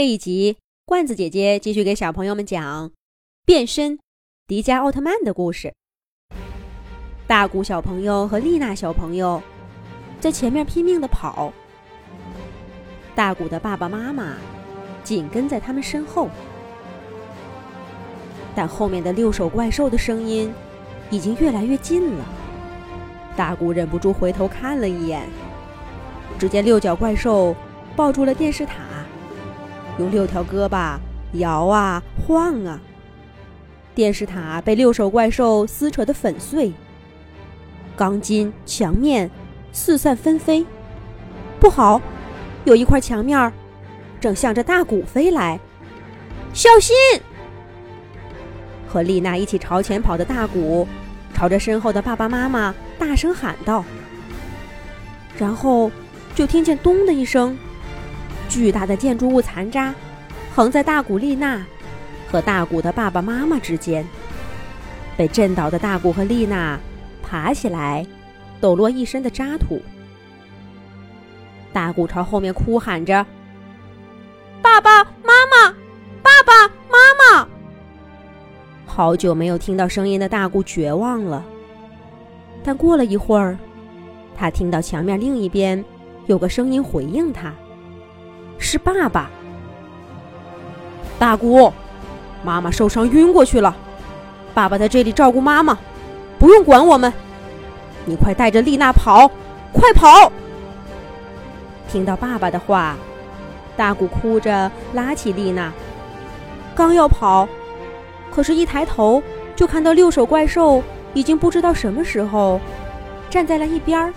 这一集，罐子姐姐继续给小朋友们讲变身迪迦奥特曼的故事。大古小朋友和丽娜小朋友在前面拼命的跑，大古的爸爸妈妈紧跟在他们身后。但后面的六手怪兽的声音已经越来越近了，大古忍不住回头看了一眼，只见六角怪兽抱住了电视塔。用六条胳膊摇啊晃啊，电视塔被六手怪兽撕扯得粉碎，钢筋墙面四散纷飞。不好，有一块墙面正向着大鼓飞来，小心！和丽娜一起朝前跑的大鼓，朝着身后的爸爸妈妈大声喊道，然后就听见“咚”的一声。巨大的建筑物残渣横在大古丽娜和大古的爸爸妈妈之间，被震倒的大古和丽娜爬起来，抖落一身的渣土。大古朝后面哭喊着：“爸爸妈妈，爸爸妈妈！”好久没有听到声音的大古绝望了。但过了一会儿，他听到墙面另一边有个声音回应他。是爸爸，大姑，妈妈受伤晕过去了，爸爸在这里照顾妈妈，不用管我们。你快带着丽娜跑，快跑！听到爸爸的话，大姑哭着拉起丽娜，刚要跑，可是，一抬头就看到六手怪兽已经不知道什么时候站在了一边儿，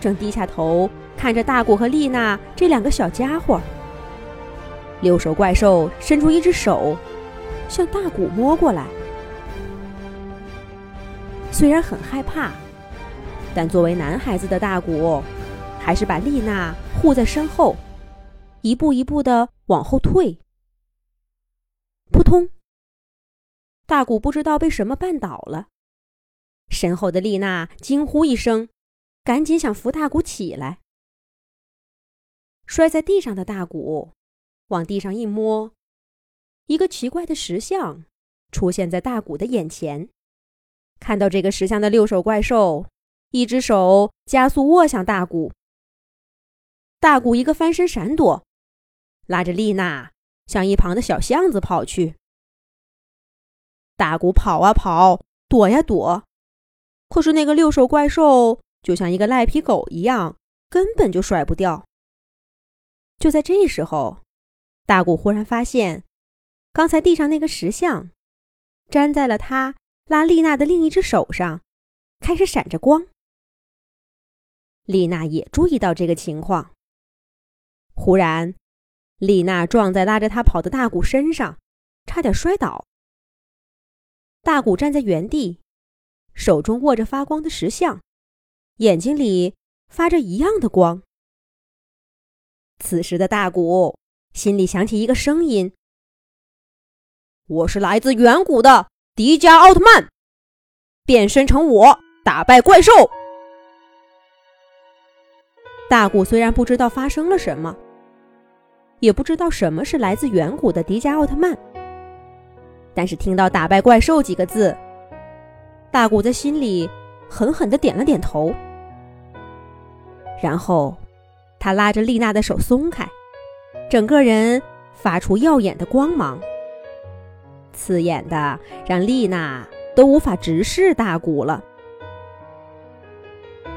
正低下头。看着大古和丽娜这两个小家伙，六手怪兽伸出一只手，向大古摸过来。虽然很害怕，但作为男孩子的大古，还是把丽娜护在身后，一步一步的往后退。扑通！大古不知道被什么绊倒了，身后的丽娜惊呼一声，赶紧想扶大古起来。摔在地上的大鼓，往地上一摸，一个奇怪的石像出现在大鼓的眼前。看到这个石像的六手怪兽，一只手加速握向大鼓，大鼓一个翻身闪躲，拉着丽娜向一旁的小巷子跑去。大鼓跑啊跑，躲呀躲，可是那个六手怪兽就像一个赖皮狗一样，根本就甩不掉。就在这时候，大古忽然发现，刚才地上那个石像，粘在了他拉丽娜的另一只手上，开始闪着光。丽娜也注意到这个情况。忽然，丽娜撞在拉着她跑的大古身上，差点摔倒。大古站在原地，手中握着发光的石像，眼睛里发着一样的光。此时的大古心里响起一个声音：“我是来自远古的迪迦奥特曼，变身成我打败怪兽。”大古虽然不知道发生了什么，也不知道什么是来自远古的迪迦奥特曼，但是听到“打败怪兽”几个字，大古在心里狠狠的点了点头，然后。他拉着丽娜的手松开，整个人发出耀眼的光芒，刺眼的让丽娜都无法直视大古了。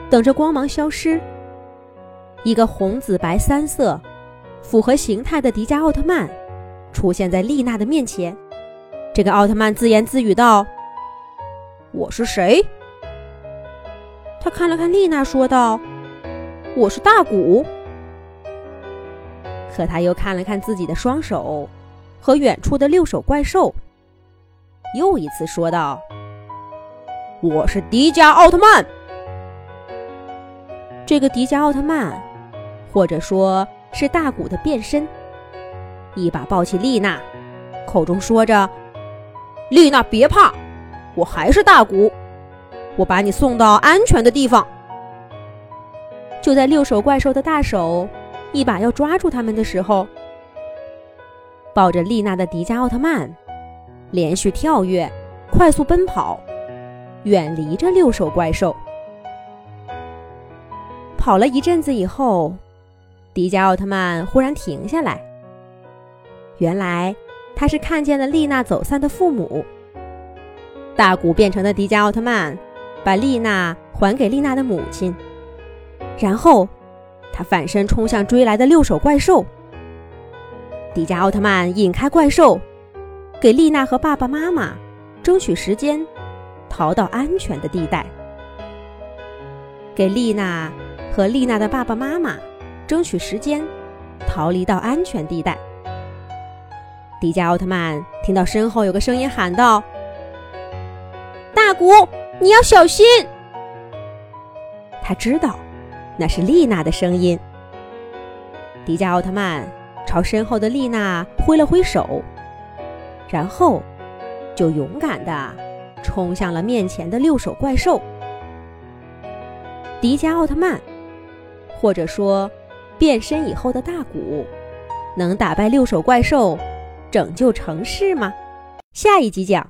等着光芒消失，一个红紫白三色、符合形态的迪迦奥特曼出现在丽娜的面前。这个奥特曼自言自语道：“我是谁？”他看了看丽娜，说道。我是大古，可他又看了看自己的双手和远处的六手怪兽，又一次说道：“我是迪迦奥特曼。”这个迪迦奥特曼，或者说是大古的变身，一把抱起丽娜，口中说着：“丽娜别怕，我还是大古，我把你送到安全的地方。”就在六手怪兽的大手一把要抓住他们的时候，抱着丽娜的迪迦奥特曼，连续跳跃，快速奔跑，远离着六手怪兽。跑了一阵子以后，迪迦奥特曼忽然停下来。原来他是看见了丽娜走散的父母。大古变成的迪迦奥特曼把丽娜还给丽娜的母亲，然后他反身冲向追来的六手怪兽。迪迦奥特曼引开怪兽，给丽娜和爸爸妈妈争取时间，逃到安全的地带。给丽娜和丽娜的爸爸妈妈争取时间，逃离到安全地带。迪迦奥特曼听到身后有个声音喊道：“大古，你要小心！”他知道那是丽娜的声音。迪迦奥特曼朝身后的丽娜挥了挥手，然后就勇敢地冲向了面前的六手怪兽。迪迦奥特曼，或者说变身以后的大古，能打败六手怪兽？拯救城市吗？下一集讲。